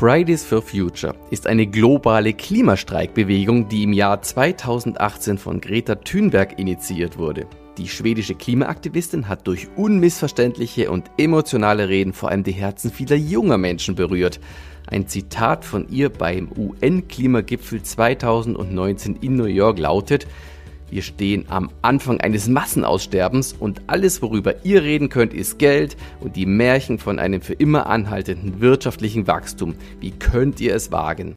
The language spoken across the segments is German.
Fridays for Future ist eine globale Klimastreikbewegung, die im Jahr 2018 von Greta Thunberg initiiert wurde. Die schwedische Klimaaktivistin hat durch unmissverständliche und emotionale Reden vor allem die Herzen vieler junger Menschen berührt. Ein Zitat von ihr beim UN-Klimagipfel 2019 in New York lautet, wir stehen am Anfang eines Massenaussterbens und alles, worüber ihr reden könnt, ist Geld und die Märchen von einem für immer anhaltenden wirtschaftlichen Wachstum. Wie könnt ihr es wagen?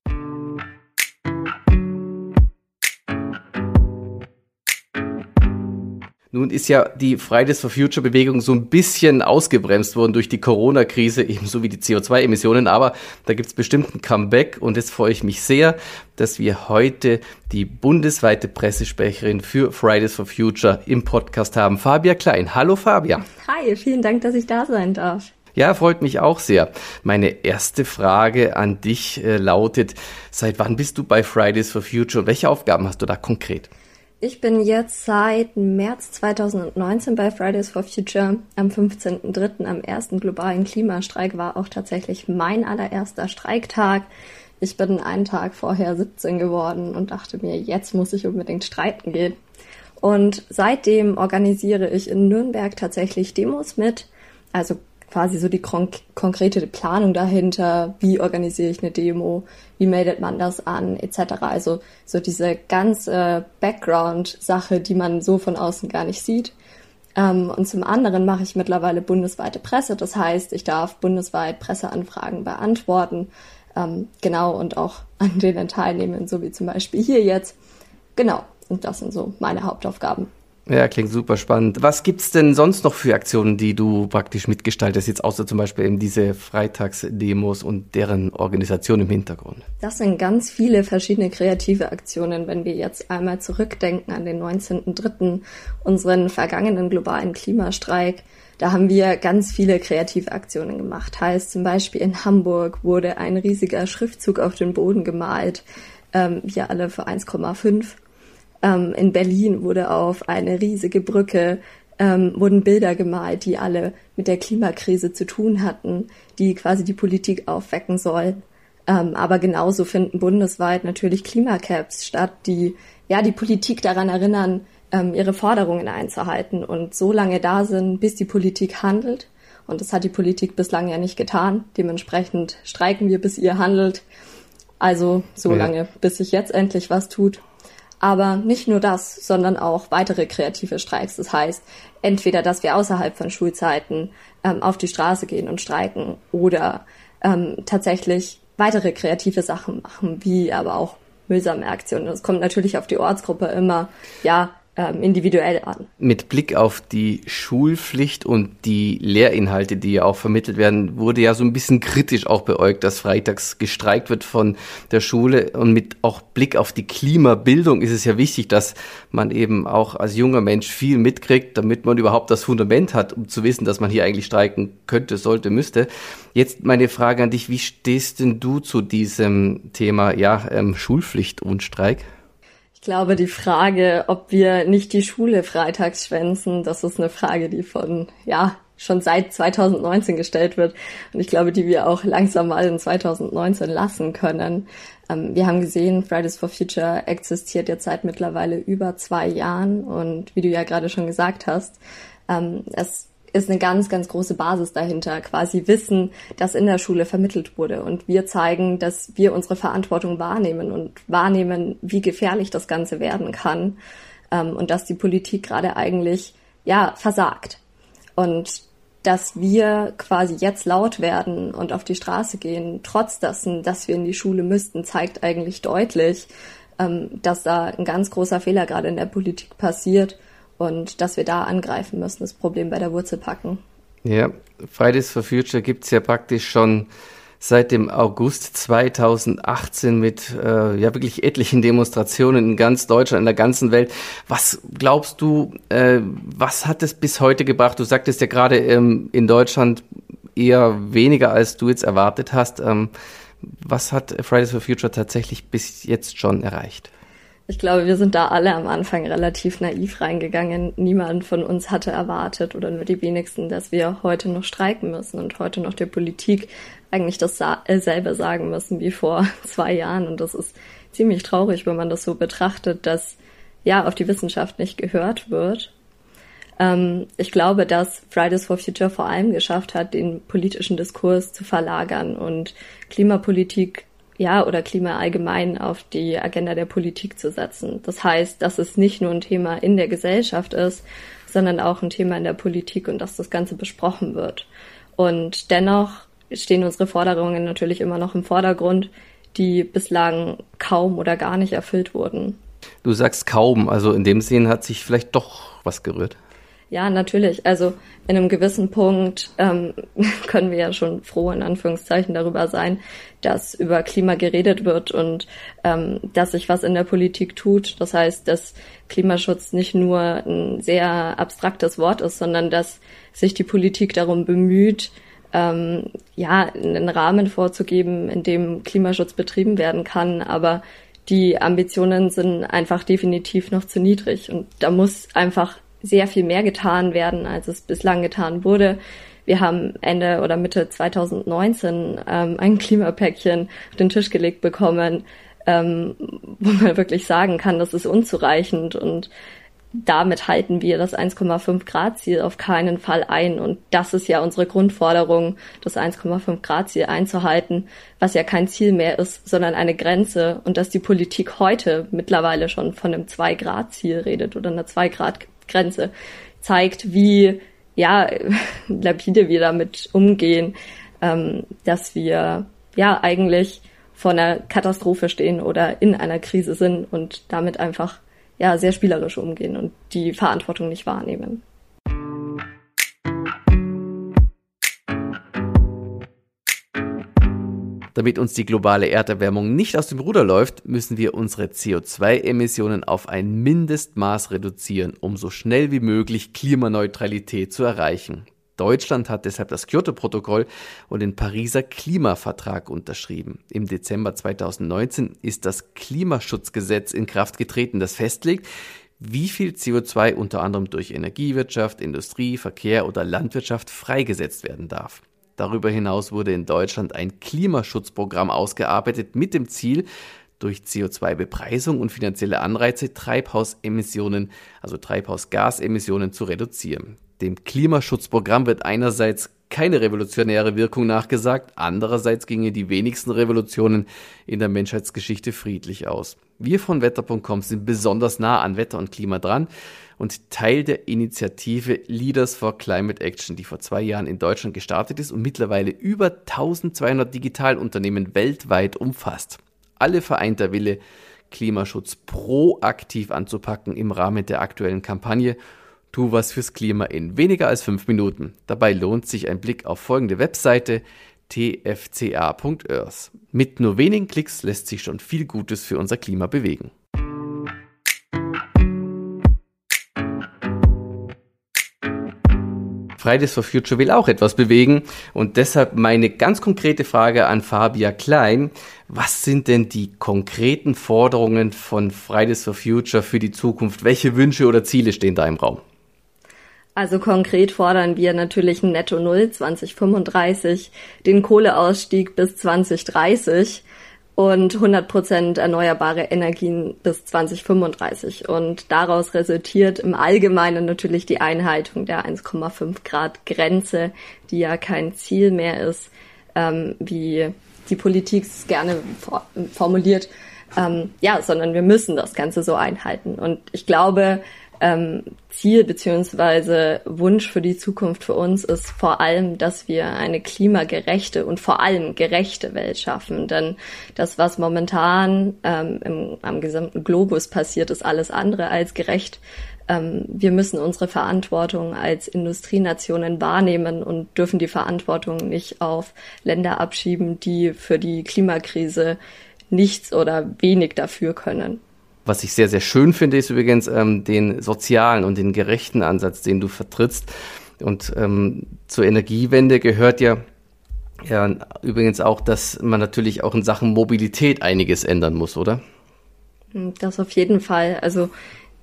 Nun ist ja die Fridays for Future Bewegung so ein bisschen ausgebremst worden durch die Corona-Krise, ebenso wie die CO2-Emissionen, aber da gibt es bestimmt ein Comeback und jetzt freue ich mich sehr, dass wir heute die bundesweite Pressesprecherin für Fridays for Future im Podcast haben, Fabia Klein. Hallo Fabia. Hi, vielen Dank, dass ich da sein darf. Ja, freut mich auch sehr. Meine erste Frage an dich äh, lautet, seit wann bist du bei Fridays for Future welche Aufgaben hast du da konkret? Ich bin jetzt seit März 2019 bei Fridays for Future. Am 15.03. am ersten globalen Klimastreik war auch tatsächlich mein allererster Streiktag. Ich bin einen Tag vorher 17 geworden und dachte mir, jetzt muss ich unbedingt streiten gehen. Und seitdem organisiere ich in Nürnberg tatsächlich Demos mit, also quasi so die konk konkrete Planung dahinter, wie organisiere ich eine Demo, wie meldet man das an, etc. Also so diese ganze Background-Sache, die man so von außen gar nicht sieht. Ähm, und zum anderen mache ich mittlerweile bundesweite Presse, das heißt, ich darf bundesweit Presseanfragen beantworten, ähm, genau, und auch an denen teilnehmen, so wie zum Beispiel hier jetzt. Genau, und das sind so meine Hauptaufgaben. Ja, klingt super spannend. Was gibt's denn sonst noch für Aktionen, die du praktisch mitgestaltest, jetzt außer zum Beispiel eben diese Freitagsdemos und deren Organisation im Hintergrund? Das sind ganz viele verschiedene kreative Aktionen, wenn wir jetzt einmal zurückdenken an den 19.03., unseren vergangenen globalen Klimastreik. Da haben wir ganz viele kreative Aktionen gemacht. Heißt zum Beispiel in Hamburg wurde ein riesiger Schriftzug auf den Boden gemalt, ähm, wir alle für 1,5 ähm, in Berlin wurde auf eine riesige Brücke ähm, wurden Bilder gemalt, die alle mit der Klimakrise zu tun hatten, die quasi die Politik aufwecken sollen. Ähm, aber genauso finden bundesweit natürlich Klimacaps statt, die ja die Politik daran erinnern, ähm, ihre Forderungen einzuhalten und so lange da sind, bis die Politik handelt. Und das hat die Politik bislang ja nicht getan. Dementsprechend streiken wir, bis ihr handelt. Also so ja. lange, bis sich jetzt endlich was tut. Aber nicht nur das, sondern auch weitere kreative Streiks. Das heißt, entweder, dass wir außerhalb von Schulzeiten ähm, auf die Straße gehen und streiken oder ähm, tatsächlich weitere kreative Sachen machen, wie aber auch mühsame Aktionen. Es kommt natürlich auf die Ortsgruppe immer, ja, individuell an. Mit Blick auf die Schulpflicht und die Lehrinhalte, die ja auch vermittelt werden, wurde ja so ein bisschen kritisch auch beäugt, dass freitags gestreikt wird von der Schule. Und mit auch Blick auf die Klimabildung ist es ja wichtig, dass man eben auch als junger Mensch viel mitkriegt, damit man überhaupt das Fundament hat, um zu wissen, dass man hier eigentlich streiken könnte, sollte, müsste. Jetzt meine Frage an dich, wie stehst denn du zu diesem Thema ja, ähm, Schulpflicht und Streik? Ich glaube, die Frage, ob wir nicht die Schule freitags schwänzen, das ist eine Frage, die von, ja, schon seit 2019 gestellt wird. Und ich glaube, die wir auch langsam mal in 2019 lassen können. Ähm, wir haben gesehen, Fridays for Future existiert jetzt seit mittlerweile über zwei Jahren. Und wie du ja gerade schon gesagt hast, ähm, es ist eine ganz, ganz große Basis dahinter, quasi Wissen, das in der Schule vermittelt wurde. Und wir zeigen, dass wir unsere Verantwortung wahrnehmen und wahrnehmen, wie gefährlich das Ganze werden kann ähm, und dass die Politik gerade eigentlich, ja, versagt. Und dass wir quasi jetzt laut werden und auf die Straße gehen, trotz dessen, dass wir in die Schule müssten, zeigt eigentlich deutlich, ähm, dass da ein ganz großer Fehler gerade in der Politik passiert und dass wir da angreifen müssen, das Problem bei der Wurzel packen. Ja, Fridays for Future gibt es ja praktisch schon seit dem August 2018 mit äh, ja wirklich etlichen Demonstrationen in ganz Deutschland, in der ganzen Welt. Was glaubst du, äh, was hat es bis heute gebracht? Du sagtest ja gerade ähm, in Deutschland eher weniger, als du jetzt erwartet hast. Ähm, was hat Fridays for Future tatsächlich bis jetzt schon erreicht? Ich glaube, wir sind da alle am Anfang relativ naiv reingegangen. Niemand von uns hatte erwartet oder nur die wenigsten, dass wir heute noch streiken müssen und heute noch der Politik eigentlich dasselbe äh, sagen müssen wie vor zwei Jahren. Und das ist ziemlich traurig, wenn man das so betrachtet, dass ja auf die Wissenschaft nicht gehört wird. Ähm, ich glaube, dass Fridays for Future vor allem geschafft hat, den politischen Diskurs zu verlagern und Klimapolitik ja, oder Klima allgemein auf die Agenda der Politik zu setzen. Das heißt, dass es nicht nur ein Thema in der Gesellschaft ist, sondern auch ein Thema in der Politik und dass das Ganze besprochen wird. Und dennoch stehen unsere Forderungen natürlich immer noch im Vordergrund, die bislang kaum oder gar nicht erfüllt wurden. Du sagst kaum, also in dem Sinn hat sich vielleicht doch was gerührt. Ja, natürlich. Also in einem gewissen Punkt ähm, können wir ja schon froh in Anführungszeichen darüber sein, dass über Klima geredet wird und ähm, dass sich was in der Politik tut. Das heißt, dass Klimaschutz nicht nur ein sehr abstraktes Wort ist, sondern dass sich die Politik darum bemüht, ähm, ja, einen Rahmen vorzugeben, in dem Klimaschutz betrieben werden kann. Aber die Ambitionen sind einfach definitiv noch zu niedrig und da muss einfach sehr viel mehr getan werden, als es bislang getan wurde. Wir haben Ende oder Mitte 2019 ähm, ein Klimapäckchen auf den Tisch gelegt bekommen, ähm, wo man wirklich sagen kann, das ist unzureichend und damit halten wir das 1,5 Grad Ziel auf keinen Fall ein. Und das ist ja unsere Grundforderung, das 1,5 Grad Ziel einzuhalten, was ja kein Ziel mehr ist, sondern eine Grenze. Und dass die Politik heute mittlerweile schon von einem 2 Grad Ziel redet oder einer 2 Grad Grenze, zeigt, wie ja lapide wir damit umgehen, ähm, dass wir ja eigentlich vor einer Katastrophe stehen oder in einer Krise sind und damit einfach ja sehr spielerisch umgehen und die Verantwortung nicht wahrnehmen. Damit uns die globale Erderwärmung nicht aus dem Ruder läuft, müssen wir unsere CO2-Emissionen auf ein Mindestmaß reduzieren, um so schnell wie möglich Klimaneutralität zu erreichen. Deutschland hat deshalb das Kyoto-Protokoll und den Pariser Klimavertrag unterschrieben. Im Dezember 2019 ist das Klimaschutzgesetz in Kraft getreten, das festlegt, wie viel CO2 unter anderem durch Energiewirtschaft, Industrie, Verkehr oder Landwirtschaft freigesetzt werden darf. Darüber hinaus wurde in Deutschland ein Klimaschutzprogramm ausgearbeitet mit dem Ziel, durch CO2-Bepreisung und finanzielle Anreize Treibhausemissionen, also Treibhausgasemissionen zu reduzieren. Dem Klimaschutzprogramm wird einerseits keine revolutionäre Wirkung nachgesagt, andererseits gingen die wenigsten Revolutionen in der Menschheitsgeschichte friedlich aus. Wir von Wetter.com sind besonders nah an Wetter und Klima dran und Teil der Initiative Leaders for Climate Action, die vor zwei Jahren in Deutschland gestartet ist und mittlerweile über 1200 Digitalunternehmen weltweit umfasst. Alle vereint der Wille, Klimaschutz proaktiv anzupacken im Rahmen der aktuellen Kampagne Tu was fürs Klima in weniger als fünf Minuten. Dabei lohnt sich ein Blick auf folgende Webseite tfca.earth. Mit nur wenigen Klicks lässt sich schon viel Gutes für unser Klima bewegen. Fridays for Future will auch etwas bewegen und deshalb meine ganz konkrete Frage an Fabia Klein. Was sind denn die konkreten Forderungen von Fridays for Future für die Zukunft? Welche Wünsche oder Ziele stehen da im Raum? Also konkret fordern wir natürlich ein Netto Null 2035, den Kohleausstieg bis 2030 und 100 Prozent erneuerbare Energien bis 2035. Und daraus resultiert im Allgemeinen natürlich die Einhaltung der 1,5 Grad Grenze, die ja kein Ziel mehr ist, ähm, wie die Politik es gerne formuliert, ähm, ja, sondern wir müssen das Ganze so einhalten. Und ich glaube, ähm, Ziel beziehungsweise Wunsch für die Zukunft für uns ist vor allem, dass wir eine klimagerechte und vor allem gerechte Welt schaffen. Denn das, was momentan ähm, im, am gesamten Globus passiert, ist alles andere als gerecht. Ähm, wir müssen unsere Verantwortung als Industrienationen wahrnehmen und dürfen die Verantwortung nicht auf Länder abschieben, die für die Klimakrise nichts oder wenig dafür können. Was ich sehr, sehr schön finde, ist übrigens ähm, den sozialen und den gerechten Ansatz, den du vertrittst. Und ähm, zur Energiewende gehört ja, ja übrigens auch, dass man natürlich auch in Sachen Mobilität einiges ändern muss, oder? Das auf jeden Fall. Also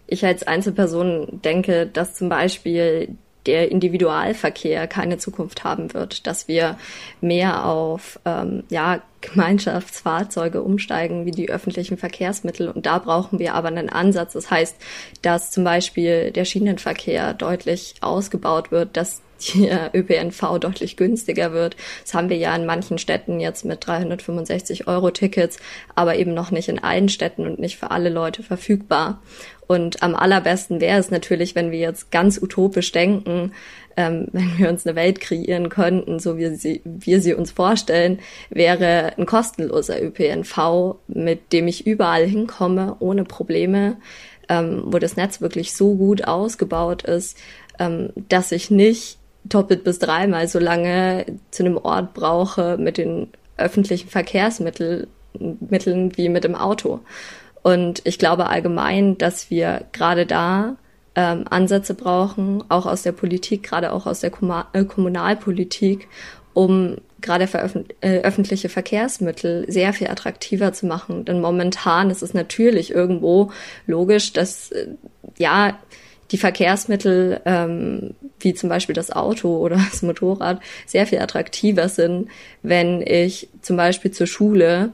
ich als Einzelperson denke, dass zum Beispiel der Individualverkehr keine Zukunft haben wird, dass wir mehr auf ähm, ja, Gemeinschaftsfahrzeuge umsteigen wie die öffentlichen Verkehrsmittel. Und da brauchen wir aber einen Ansatz. Das heißt, dass zum Beispiel der Schienenverkehr deutlich ausgebaut wird, dass der ÖPNV deutlich günstiger wird. Das haben wir ja in manchen Städten jetzt mit 365 Euro Tickets, aber eben noch nicht in allen Städten und nicht für alle Leute verfügbar. Und am allerbesten wäre es natürlich, wenn wir jetzt ganz utopisch denken, ähm, wenn wir uns eine Welt kreieren könnten, so wie sie, wir sie uns vorstellen, wäre ein kostenloser ÖPNV, mit dem ich überall hinkomme, ohne Probleme, ähm, wo das Netz wirklich so gut ausgebaut ist, ähm, dass ich nicht doppelt bis dreimal so lange zu einem Ort brauche mit den öffentlichen Verkehrsmitteln Mitteln wie mit dem Auto. Und ich glaube allgemein, dass wir gerade da ähm, Ansätze brauchen, auch aus der Politik, gerade auch aus der Kom äh, Kommunalpolitik, um gerade äh, öffentliche Verkehrsmittel sehr viel attraktiver zu machen. Denn momentan ist es natürlich irgendwo logisch, dass äh, ja die Verkehrsmittel ähm, wie zum Beispiel das Auto oder das Motorrad sehr viel attraktiver sind, wenn ich zum Beispiel zur Schule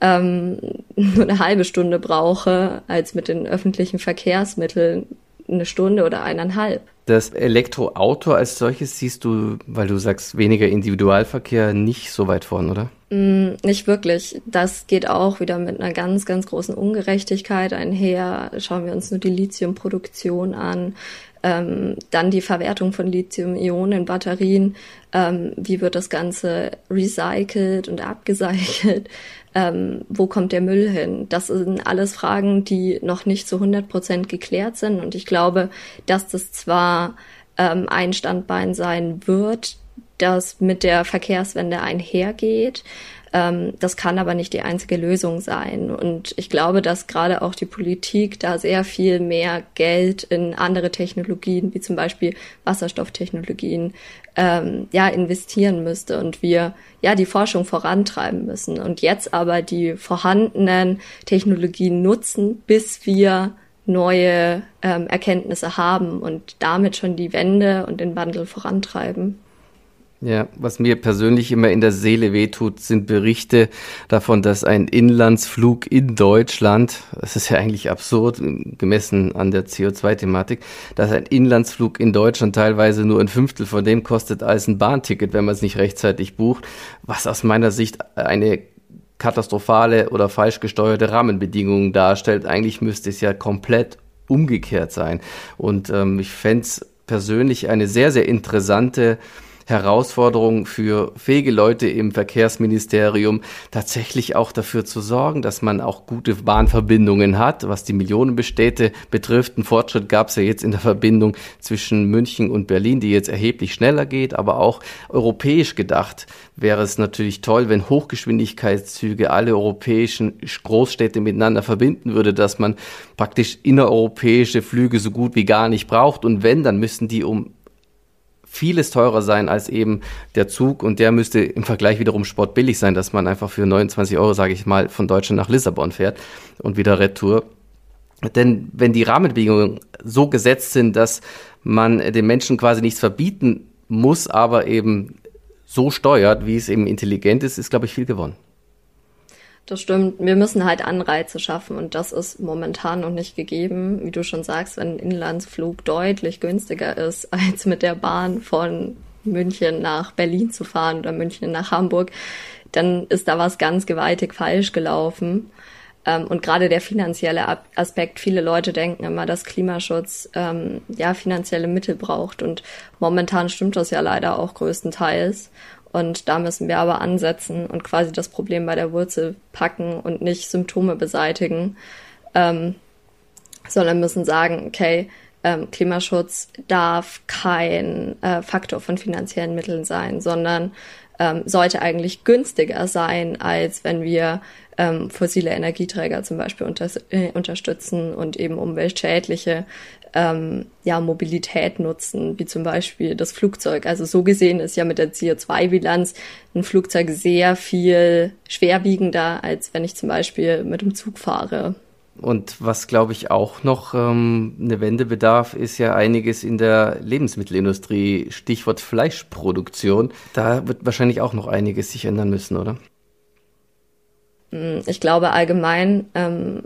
ähm, nur eine halbe Stunde brauche, als mit den öffentlichen Verkehrsmitteln eine Stunde oder eineinhalb. Das Elektroauto als solches siehst du, weil du sagst, weniger Individualverkehr nicht so weit vorn, oder? Mm, nicht wirklich. Das geht auch wieder mit einer ganz, ganz großen Ungerechtigkeit einher. Schauen wir uns nur die Lithiumproduktion an. Ähm, dann die Verwertung von Lithium-Ionen-Batterien. Ähm, wie wird das Ganze recycelt und abgecycelt? Ähm, wo kommt der Müll hin? Das sind alles Fragen, die noch nicht zu 100 Prozent geklärt sind. Und ich glaube, dass das zwar ähm, ein Standbein sein wird, das mit der Verkehrswende einhergeht. Ähm, das kann aber nicht die einzige Lösung sein. Und ich glaube, dass gerade auch die Politik da sehr viel mehr Geld in andere Technologien, wie zum Beispiel Wasserstofftechnologien, ähm, ja, investieren müsste und wir ja die Forschung vorantreiben müssen. Und jetzt aber die vorhandenen Technologien nutzen, bis wir neue ähm, Erkenntnisse haben und damit schon die Wende und den Wandel vorantreiben. Ja, was mir persönlich immer in der Seele wehtut, sind Berichte davon, dass ein Inlandsflug in Deutschland, das ist ja eigentlich absurd, gemessen an der CO2-Thematik, dass ein Inlandsflug in Deutschland teilweise nur ein Fünftel von dem kostet als ein Bahnticket, wenn man es nicht rechtzeitig bucht, was aus meiner Sicht eine katastrophale oder falsch gesteuerte Rahmenbedingungen darstellt. Eigentlich müsste es ja komplett umgekehrt sein. Und ähm, ich fände persönlich eine sehr, sehr interessante Herausforderung für fähige Leute im Verkehrsministerium, tatsächlich auch dafür zu sorgen, dass man auch gute Bahnverbindungen hat, was die Millionenbestädte betrifft. Ein Fortschritt gab es ja jetzt in der Verbindung zwischen München und Berlin, die jetzt erheblich schneller geht, aber auch europäisch gedacht wäre es natürlich toll, wenn Hochgeschwindigkeitszüge alle europäischen Großstädte miteinander verbinden würde, dass man praktisch innereuropäische Flüge so gut wie gar nicht braucht. Und wenn, dann müssen die um vieles teurer sein als eben der Zug und der müsste im Vergleich wiederum sportbillig sein, dass man einfach für 29 Euro, sage ich mal, von Deutschland nach Lissabon fährt und wieder Retour. Denn wenn die Rahmenbedingungen so gesetzt sind, dass man den Menschen quasi nichts verbieten muss, aber eben so steuert, wie es eben intelligent ist, ist, glaube ich, viel gewonnen. Das stimmt. Wir müssen halt Anreize schaffen und das ist momentan noch nicht gegeben. Wie du schon sagst, wenn ein Inlandsflug deutlich günstiger ist, als mit der Bahn von München nach Berlin zu fahren oder München nach Hamburg, dann ist da was ganz gewaltig falsch gelaufen. Ähm, und gerade der finanzielle Aspekt, viele Leute denken immer, dass Klimaschutz ähm, ja finanzielle Mittel braucht. Und momentan stimmt das ja leider auch größtenteils. Und da müssen wir aber ansetzen und quasi das Problem bei der Wurzel packen und nicht Symptome beseitigen, ähm, sondern müssen sagen, okay, ähm, Klimaschutz darf kein äh, Faktor von finanziellen Mitteln sein, sondern ähm, sollte eigentlich günstiger sein, als wenn wir ähm, fossile Energieträger zum Beispiel unter, äh, unterstützen und eben umweltschädliche ähm, ja, Mobilität nutzen, wie zum Beispiel das Flugzeug. Also so gesehen ist ja mit der CO2-Bilanz ein Flugzeug sehr viel schwerwiegender, als wenn ich zum Beispiel mit dem Zug fahre. Und was, glaube ich, auch noch ähm, eine Wende bedarf, ist ja einiges in der Lebensmittelindustrie, Stichwort Fleischproduktion. Da wird wahrscheinlich auch noch einiges sich ändern müssen, oder? Hm, ich glaube allgemein, ähm,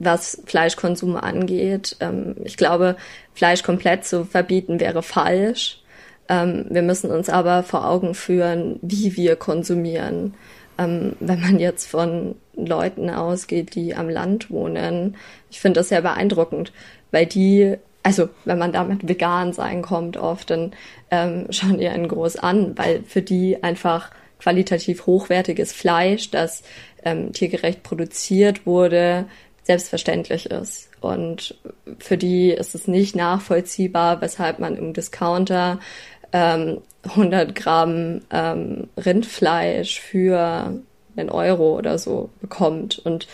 was Fleischkonsum angeht, ähm, ich glaube, Fleisch komplett zu verbieten wäre falsch. Ähm, wir müssen uns aber vor Augen führen, wie wir konsumieren. Ähm, wenn man jetzt von Leuten ausgeht, die am Land wohnen, ich finde das sehr beeindruckend, weil die, also wenn man damit vegan sein kommt oft, dann ähm, schauen die einen groß an, weil für die einfach qualitativ hochwertiges Fleisch, das ähm, tiergerecht produziert wurde, selbstverständlich ist. Und für die ist es nicht nachvollziehbar, weshalb man im Discounter ähm, 100 Gramm ähm, Rindfleisch für einen Euro oder so bekommt. Und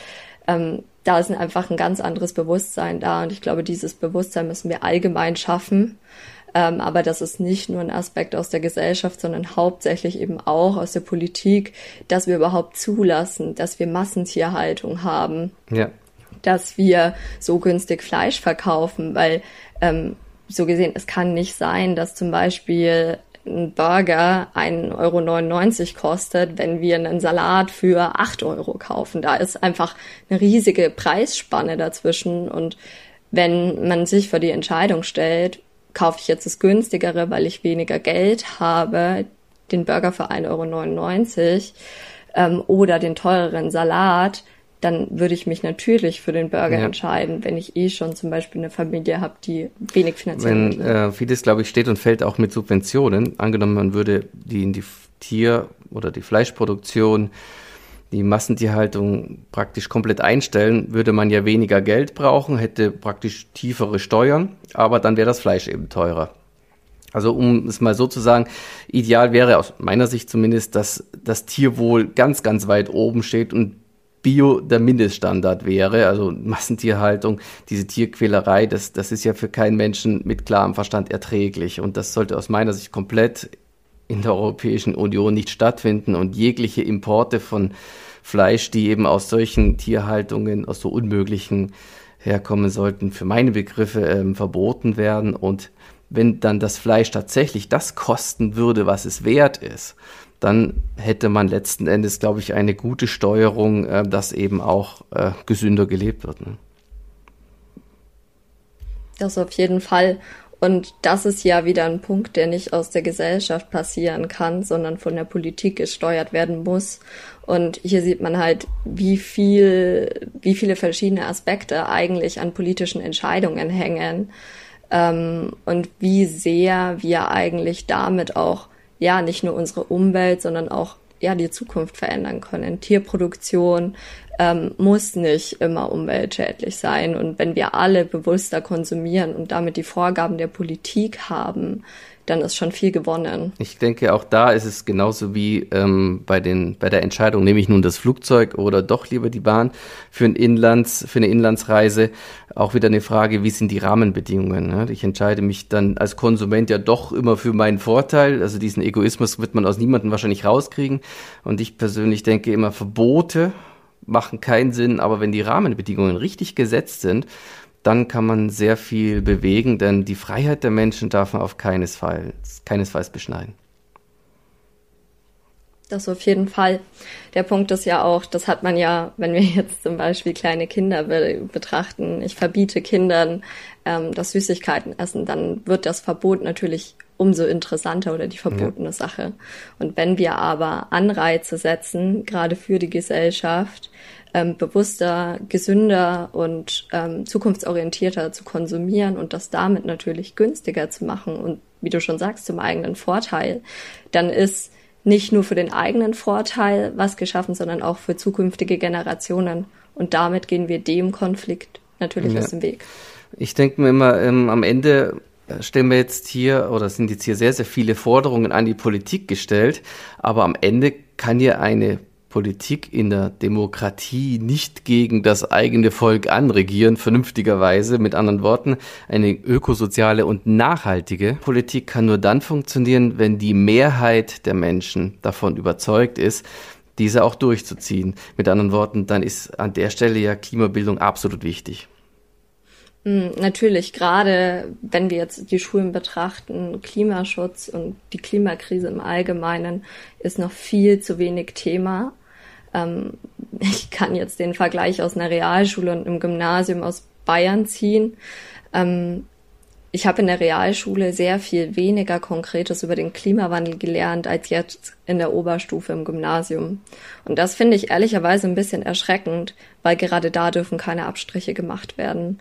ähm, da ist einfach ein ganz anderes Bewusstsein da. Und ich glaube, dieses Bewusstsein müssen wir allgemein schaffen. Ähm, aber das ist nicht nur ein Aspekt aus der Gesellschaft, sondern hauptsächlich eben auch aus der Politik, dass wir überhaupt zulassen, dass wir Massentierhaltung haben. Ja. Dass wir so günstig Fleisch verkaufen, weil ähm, so gesehen, es kann nicht sein, dass zum Beispiel ein Burger 1,99 Euro kostet, wenn wir einen Salat für 8 Euro kaufen. Da ist einfach eine riesige Preisspanne dazwischen. Und wenn man sich vor die Entscheidung stellt, kaufe ich jetzt das günstigere, weil ich weniger Geld habe, den Burger für 1,99 Euro ähm, oder den teureren Salat, dann würde ich mich natürlich für den Burger ja. entscheiden, wenn ich eh schon zum Beispiel eine Familie habe, die wenig finanziell Wenn äh, vieles, glaube ich, steht und fällt auch mit Subventionen. Angenommen, man würde die in die Tier- oder die Fleischproduktion, die Massentierhaltung praktisch komplett einstellen, würde man ja weniger Geld brauchen, hätte praktisch tiefere Steuern, aber dann wäre das Fleisch eben teurer. Also um es mal so zu sagen, ideal wäre aus meiner Sicht zumindest, dass das Tierwohl ganz, ganz weit oben steht und Bio der Mindeststandard wäre, also Massentierhaltung, diese Tierquälerei, das, das ist ja für keinen Menschen mit klarem Verstand erträglich. Und das sollte aus meiner Sicht komplett in der Europäischen Union nicht stattfinden und jegliche Importe von Fleisch, die eben aus solchen Tierhaltungen, aus so unmöglichen herkommen sollten, für meine Begriffe ähm, verboten werden. Und wenn dann das Fleisch tatsächlich das kosten würde, was es wert ist, dann hätte man letzten Endes, glaube ich, eine gute Steuerung, äh, dass eben auch äh, gesünder gelebt wird. Ne? Das auf jeden Fall. Und das ist ja wieder ein Punkt, der nicht aus der Gesellschaft passieren kann, sondern von der Politik gesteuert werden muss. Und hier sieht man halt, wie viel, wie viele verschiedene Aspekte eigentlich an politischen Entscheidungen hängen ähm, und wie sehr wir eigentlich damit auch ja nicht nur unsere Umwelt, sondern auch ja die Zukunft verändern können. Tierproduktion ähm, muss nicht immer umweltschädlich sein. Und wenn wir alle bewusster konsumieren und damit die Vorgaben der Politik haben, dann ist schon viel gewonnen. Ich denke, auch da ist es genauso wie ähm, bei, den, bei der Entscheidung, nehme ich nun das Flugzeug oder doch lieber die Bahn für, ein Inlands, für eine Inlandsreise, auch wieder eine Frage, wie sind die Rahmenbedingungen? Ne? Ich entscheide mich dann als Konsument ja doch immer für meinen Vorteil. Also diesen Egoismus wird man aus niemandem wahrscheinlich rauskriegen. Und ich persönlich denke immer, Verbote machen keinen Sinn, aber wenn die Rahmenbedingungen richtig gesetzt sind, dann kann man sehr viel bewegen, denn die Freiheit der Menschen darf man auf keinesfalls, keinesfalls beschneiden. Das auf jeden Fall. Der Punkt ist ja auch, das hat man ja, wenn wir jetzt zum Beispiel kleine Kinder be betrachten, ich verbiete Kindern ähm, das Süßigkeiten essen, dann wird das Verbot natürlich umso interessanter oder die verbotene ja. Sache. Und wenn wir aber Anreize setzen, gerade für die Gesellschaft, ähm, bewusster, gesünder und ähm, zukunftsorientierter zu konsumieren und das damit natürlich günstiger zu machen und wie du schon sagst, zum eigenen Vorteil, dann ist nicht nur für den eigenen Vorteil was geschaffen, sondern auch für zukünftige Generationen. Und damit gehen wir dem Konflikt natürlich ja. aus dem Weg. Ich denke mir immer, ähm, am Ende äh, stellen wir jetzt hier, oder sind jetzt hier sehr, sehr viele Forderungen an die Politik gestellt, aber am Ende kann ja eine Politik in der Demokratie nicht gegen das eigene Volk anregieren, vernünftigerweise. Mit anderen Worten, eine ökosoziale und nachhaltige Politik kann nur dann funktionieren, wenn die Mehrheit der Menschen davon überzeugt ist, diese auch durchzuziehen. Mit anderen Worten, dann ist an der Stelle ja Klimabildung absolut wichtig. Hm, natürlich, gerade wenn wir jetzt die Schulen betrachten, Klimaschutz und die Klimakrise im Allgemeinen ist noch viel zu wenig Thema. Ähm, ich kann jetzt den Vergleich aus einer Realschule und einem Gymnasium aus Bayern ziehen. Ähm, ich habe in der Realschule sehr viel weniger Konkretes über den Klimawandel gelernt als jetzt in der Oberstufe im Gymnasium. Und das finde ich ehrlicherweise ein bisschen erschreckend, weil gerade da dürfen keine Abstriche gemacht werden.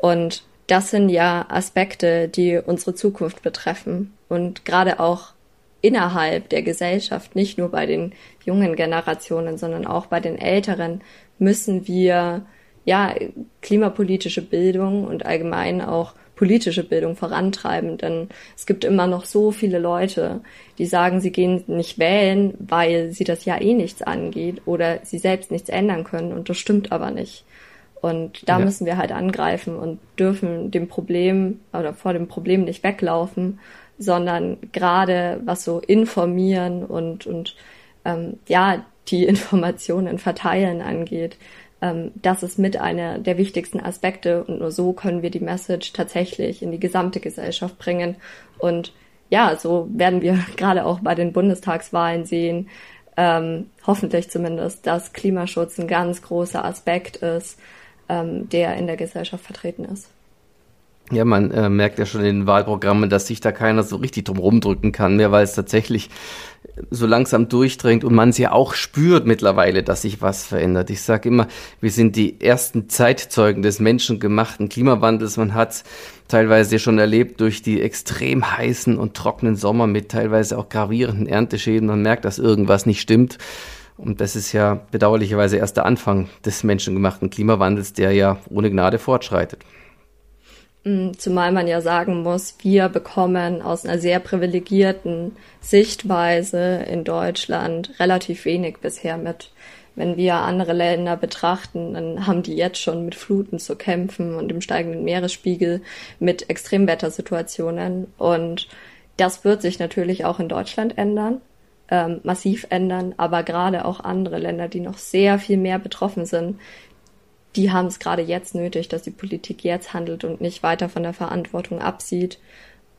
Und das sind ja Aspekte, die unsere Zukunft betreffen und gerade auch innerhalb der Gesellschaft, nicht nur bei den jungen Generationen, sondern auch bei den älteren, müssen wir ja klimapolitische Bildung und allgemein auch politische Bildung vorantreiben. Denn es gibt immer noch so viele Leute, die sagen, sie gehen nicht wählen, weil sie das ja eh nichts angeht oder sie selbst nichts ändern können. Und das stimmt aber nicht. Und da ja. müssen wir halt angreifen und dürfen dem Problem oder vor dem Problem nicht weglaufen, sondern gerade was so informieren und, und ähm, ja, die Informationen verteilen angeht, ähm, das ist mit einer der wichtigsten Aspekte und nur so können wir die Message tatsächlich in die gesamte Gesellschaft bringen. Und ja, so werden wir gerade auch bei den Bundestagswahlen sehen, ähm, hoffentlich zumindest, dass Klimaschutz ein ganz großer Aspekt ist, ähm, der in der Gesellschaft vertreten ist. Ja, man äh, merkt ja schon in den Wahlprogrammen, dass sich da keiner so richtig drum rumdrücken kann mehr, weil es tatsächlich so langsam durchdringt und man es ja auch spürt mittlerweile, dass sich was verändert. Ich sage immer, wir sind die ersten Zeitzeugen des menschengemachten Klimawandels. Man hat teilweise schon erlebt durch die extrem heißen und trockenen Sommer mit teilweise auch gravierenden Ernteschäden. Man merkt, dass irgendwas nicht stimmt. Und das ist ja bedauerlicherweise erst der Anfang des menschengemachten Klimawandels, der ja ohne Gnade fortschreitet. Zumal man ja sagen muss, wir bekommen aus einer sehr privilegierten Sichtweise in Deutschland relativ wenig bisher mit. Wenn wir andere Länder betrachten, dann haben die jetzt schon mit Fluten zu kämpfen und dem steigenden Meeresspiegel mit Extremwettersituationen. Und das wird sich natürlich auch in Deutschland ändern, ähm, massiv ändern, aber gerade auch andere Länder, die noch sehr viel mehr betroffen sind, die haben es gerade jetzt nötig, dass die Politik jetzt handelt und nicht weiter von der Verantwortung absieht.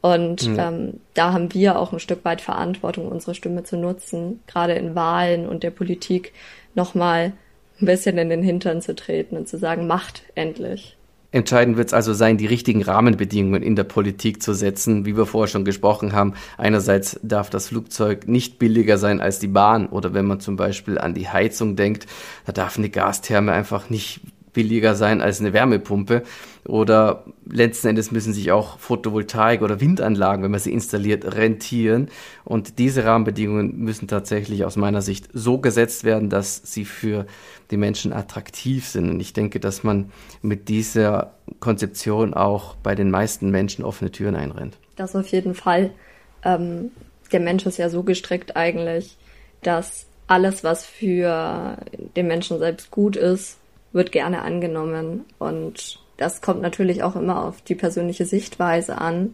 Und mhm. ähm, da haben wir auch ein Stück weit Verantwortung, unsere Stimme zu nutzen, gerade in Wahlen und der Politik nochmal ein bisschen in den Hintern zu treten und zu sagen, macht endlich. Entscheidend wird es also sein, die richtigen Rahmenbedingungen in der Politik zu setzen, wie wir vorher schon gesprochen haben. Einerseits darf das Flugzeug nicht billiger sein als die Bahn oder wenn man zum Beispiel an die Heizung denkt, da darf eine Gastherme einfach nicht billiger sein als eine Wärmepumpe. Oder letzten Endes müssen sich auch Photovoltaik- oder Windanlagen, wenn man sie installiert, rentieren. Und diese Rahmenbedingungen müssen tatsächlich aus meiner Sicht so gesetzt werden, dass sie für die Menschen attraktiv sind. Und ich denke, dass man mit dieser Konzeption auch bei den meisten Menschen offene Türen einrennt. Das auf jeden Fall. Ähm, der Mensch ist ja so gestrickt eigentlich, dass alles, was für den Menschen selbst gut ist, wird gerne angenommen. Und das kommt natürlich auch immer auf die persönliche Sichtweise an.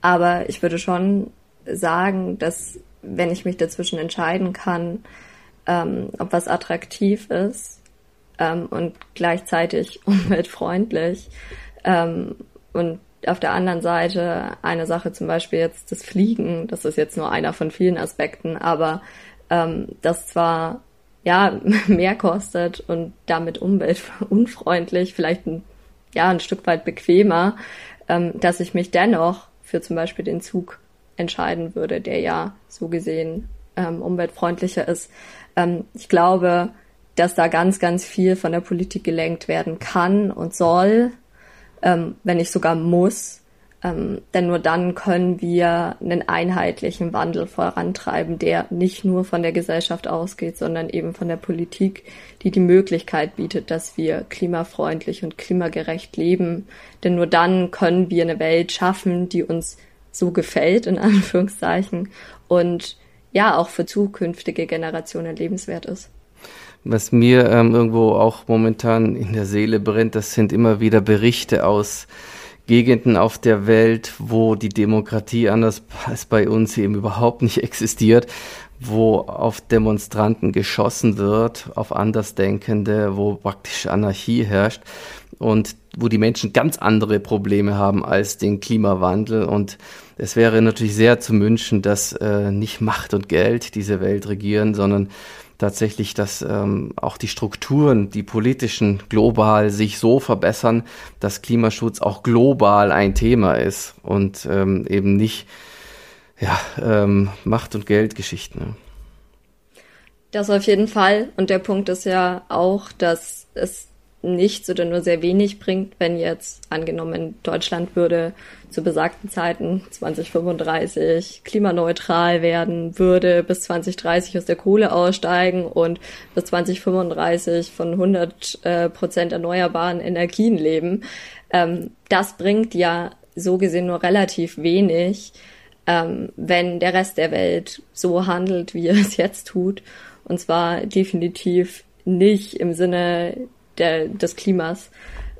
Aber ich würde schon sagen, dass wenn ich mich dazwischen entscheiden kann, ähm, ob was attraktiv ist ähm, und gleichzeitig umweltfreundlich ähm, und auf der anderen Seite eine Sache, zum Beispiel jetzt das Fliegen, das ist jetzt nur einer von vielen Aspekten, aber ähm, das zwar ja, mehr kostet und damit umweltunfreundlich, vielleicht ein, ja, ein Stück weit bequemer, ähm, dass ich mich dennoch für zum Beispiel den Zug entscheiden würde, der ja so gesehen ähm, umweltfreundlicher ist. Ähm, ich glaube, dass da ganz, ganz viel von der Politik gelenkt werden kann und soll, ähm, wenn nicht sogar muss, ähm, denn nur dann können wir einen einheitlichen Wandel vorantreiben, der nicht nur von der Gesellschaft ausgeht, sondern eben von der Politik, die die Möglichkeit bietet, dass wir klimafreundlich und klimagerecht leben. Denn nur dann können wir eine Welt schaffen, die uns so gefällt, in Anführungszeichen, und ja, auch für zukünftige Generationen lebenswert ist. Was mir ähm, irgendwo auch momentan in der Seele brennt, das sind immer wieder Berichte aus Gegenden auf der Welt, wo die Demokratie anders als bei uns eben überhaupt nicht existiert, wo auf Demonstranten geschossen wird, auf Andersdenkende, wo praktisch Anarchie herrscht und wo die Menschen ganz andere Probleme haben als den Klimawandel. Und es wäre natürlich sehr zu wünschen, dass äh, nicht Macht und Geld diese Welt regieren, sondern tatsächlich, dass ähm, auch die Strukturen, die politischen, global sich so verbessern, dass Klimaschutz auch global ein Thema ist und ähm, eben nicht ja, ähm, Macht- und Geldgeschichten. Ne? Das auf jeden Fall. Und der Punkt ist ja auch, dass es nichts oder nur sehr wenig bringt, wenn jetzt angenommen Deutschland würde zu besagten Zeiten 2035 klimaneutral werden, würde bis 2030 aus der Kohle aussteigen und bis 2035 von 100 äh, Prozent erneuerbaren Energien leben. Ähm, das bringt ja so gesehen nur relativ wenig, ähm, wenn der Rest der Welt so handelt, wie er es jetzt tut. Und zwar definitiv nicht im Sinne der, des Klimas,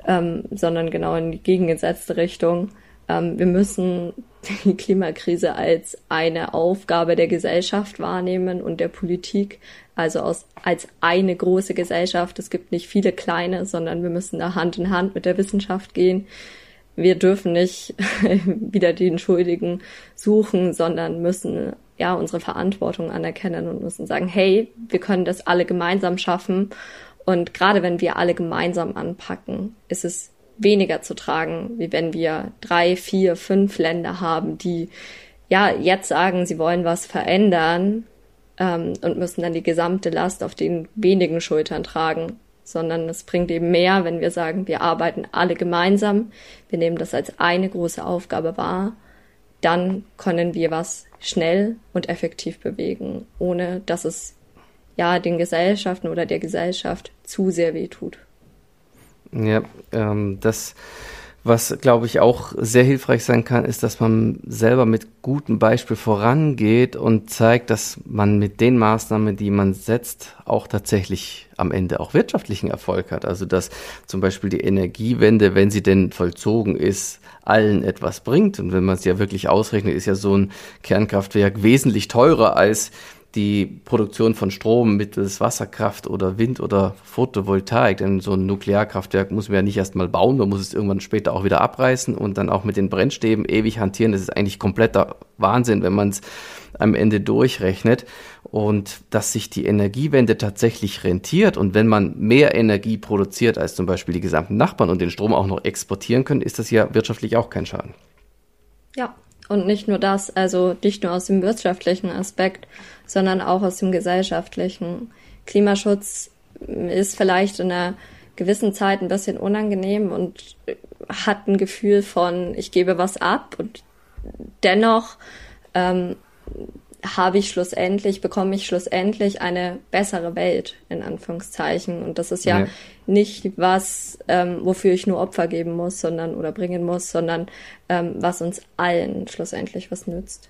ähm, sondern genau in die gegengesetzte Richtung. Ähm, wir müssen die Klimakrise als eine Aufgabe der Gesellschaft wahrnehmen und der Politik, also aus, als eine große Gesellschaft. Es gibt nicht viele kleine, sondern wir müssen da Hand in Hand mit der Wissenschaft gehen wir dürfen nicht wieder den Schuldigen suchen, sondern müssen ja unsere Verantwortung anerkennen und müssen sagen, hey, wir können das alle gemeinsam schaffen. Und gerade wenn wir alle gemeinsam anpacken, ist es weniger zu tragen, wie wenn wir drei, vier, fünf Länder haben, die ja jetzt sagen, sie wollen was verändern ähm, und müssen dann die gesamte Last auf den wenigen Schultern tragen sondern es bringt eben mehr, wenn wir sagen, wir arbeiten alle gemeinsam, wir nehmen das als eine große Aufgabe wahr, dann können wir was schnell und effektiv bewegen, ohne dass es ja den Gesellschaften oder der Gesellschaft zu sehr weh tut. Ja, ähm, das was, glaube ich, auch sehr hilfreich sein kann, ist, dass man selber mit gutem Beispiel vorangeht und zeigt, dass man mit den Maßnahmen, die man setzt, auch tatsächlich am Ende auch wirtschaftlichen Erfolg hat. Also dass zum Beispiel die Energiewende, wenn sie denn vollzogen ist, allen etwas bringt. Und wenn man es ja wirklich ausrechnet, ist ja so ein Kernkraftwerk wesentlich teurer als die Produktion von Strom mittels Wasserkraft oder Wind oder Photovoltaik. Denn so ein Nuklearkraftwerk muss man ja nicht erstmal bauen, man muss es irgendwann später auch wieder abreißen und dann auch mit den Brennstäben ewig hantieren. Das ist eigentlich kompletter Wahnsinn, wenn man es am Ende durchrechnet. Und dass sich die Energiewende tatsächlich rentiert und wenn man mehr Energie produziert als zum Beispiel die gesamten Nachbarn und den Strom auch noch exportieren können, ist das ja wirtschaftlich auch kein Schaden. Ja, und nicht nur das, also nicht nur aus dem wirtschaftlichen Aspekt, sondern auch aus dem gesellschaftlichen. Klimaschutz ist vielleicht in einer gewissen Zeit ein bisschen unangenehm und hat ein Gefühl von, ich gebe was ab und dennoch ähm, habe ich schlussendlich, bekomme ich schlussendlich eine bessere Welt, in Anführungszeichen. Und das ist ja, ja. nicht was, ähm, wofür ich nur Opfer geben muss, sondern oder bringen muss, sondern ähm, was uns allen schlussendlich was nützt.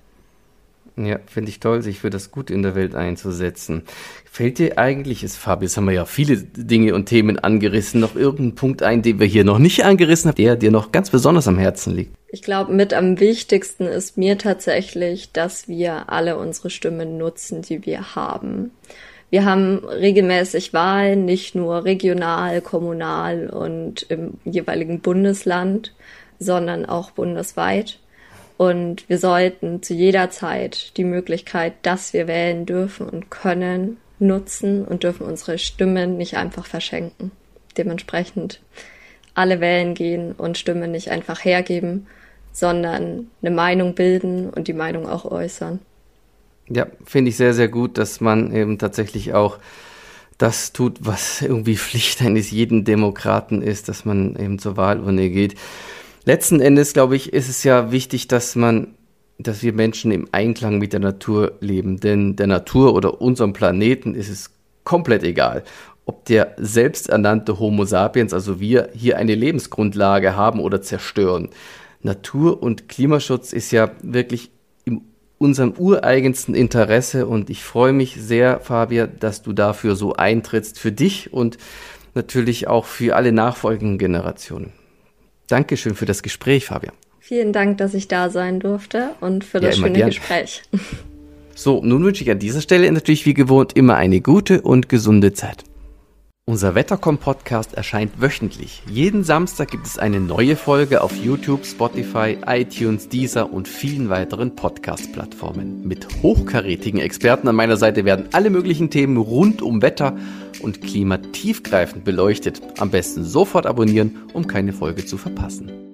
Ja, finde ich toll, sich für das Gute in der Welt einzusetzen. Fällt dir eigentlich, ist Fabi, jetzt haben wir ja viele Dinge und Themen angerissen, noch irgendein Punkt ein, den wir hier noch nicht angerissen haben, der dir noch ganz besonders am Herzen liegt? Ich glaube, mit am wichtigsten ist mir tatsächlich, dass wir alle unsere Stimmen nutzen, die wir haben. Wir haben regelmäßig Wahlen, nicht nur regional, kommunal und im jeweiligen Bundesland, sondern auch bundesweit. Und wir sollten zu jeder Zeit die Möglichkeit, dass wir wählen dürfen und können, nutzen und dürfen unsere Stimmen nicht einfach verschenken. Dementsprechend alle wählen gehen und Stimmen nicht einfach hergeben, sondern eine Meinung bilden und die Meinung auch äußern. Ja, finde ich sehr, sehr gut, dass man eben tatsächlich auch das tut, was irgendwie Pflicht eines jeden Demokraten ist, dass man eben zur Wahlurne geht letzten Endes, glaube ich, ist es ja wichtig, dass man, dass wir Menschen im Einklang mit der Natur leben. Denn der Natur oder unserem Planeten ist es komplett egal, ob der selbsternannte Homo sapiens, also wir, hier eine Lebensgrundlage haben oder zerstören. Natur- und Klimaschutz ist ja wirklich in unserem ureigensten Interesse und ich freue mich sehr, Fabian, dass du dafür so eintrittst, für dich und natürlich auch für alle nachfolgenden Generationen. Dankeschön für das Gespräch, Fabian. Vielen Dank, dass ich da sein durfte und für das ja, schöne gern. Gespräch. So, nun wünsche ich an dieser Stelle natürlich wie gewohnt immer eine gute und gesunde Zeit. Unser Wettercom-Podcast erscheint wöchentlich. Jeden Samstag gibt es eine neue Folge auf YouTube, Spotify, iTunes, Deezer und vielen weiteren Podcast-Plattformen. Mit hochkarätigen Experten an meiner Seite werden alle möglichen Themen rund um Wetter und Klima tiefgreifend beleuchtet. Am besten sofort abonnieren, um keine Folge zu verpassen.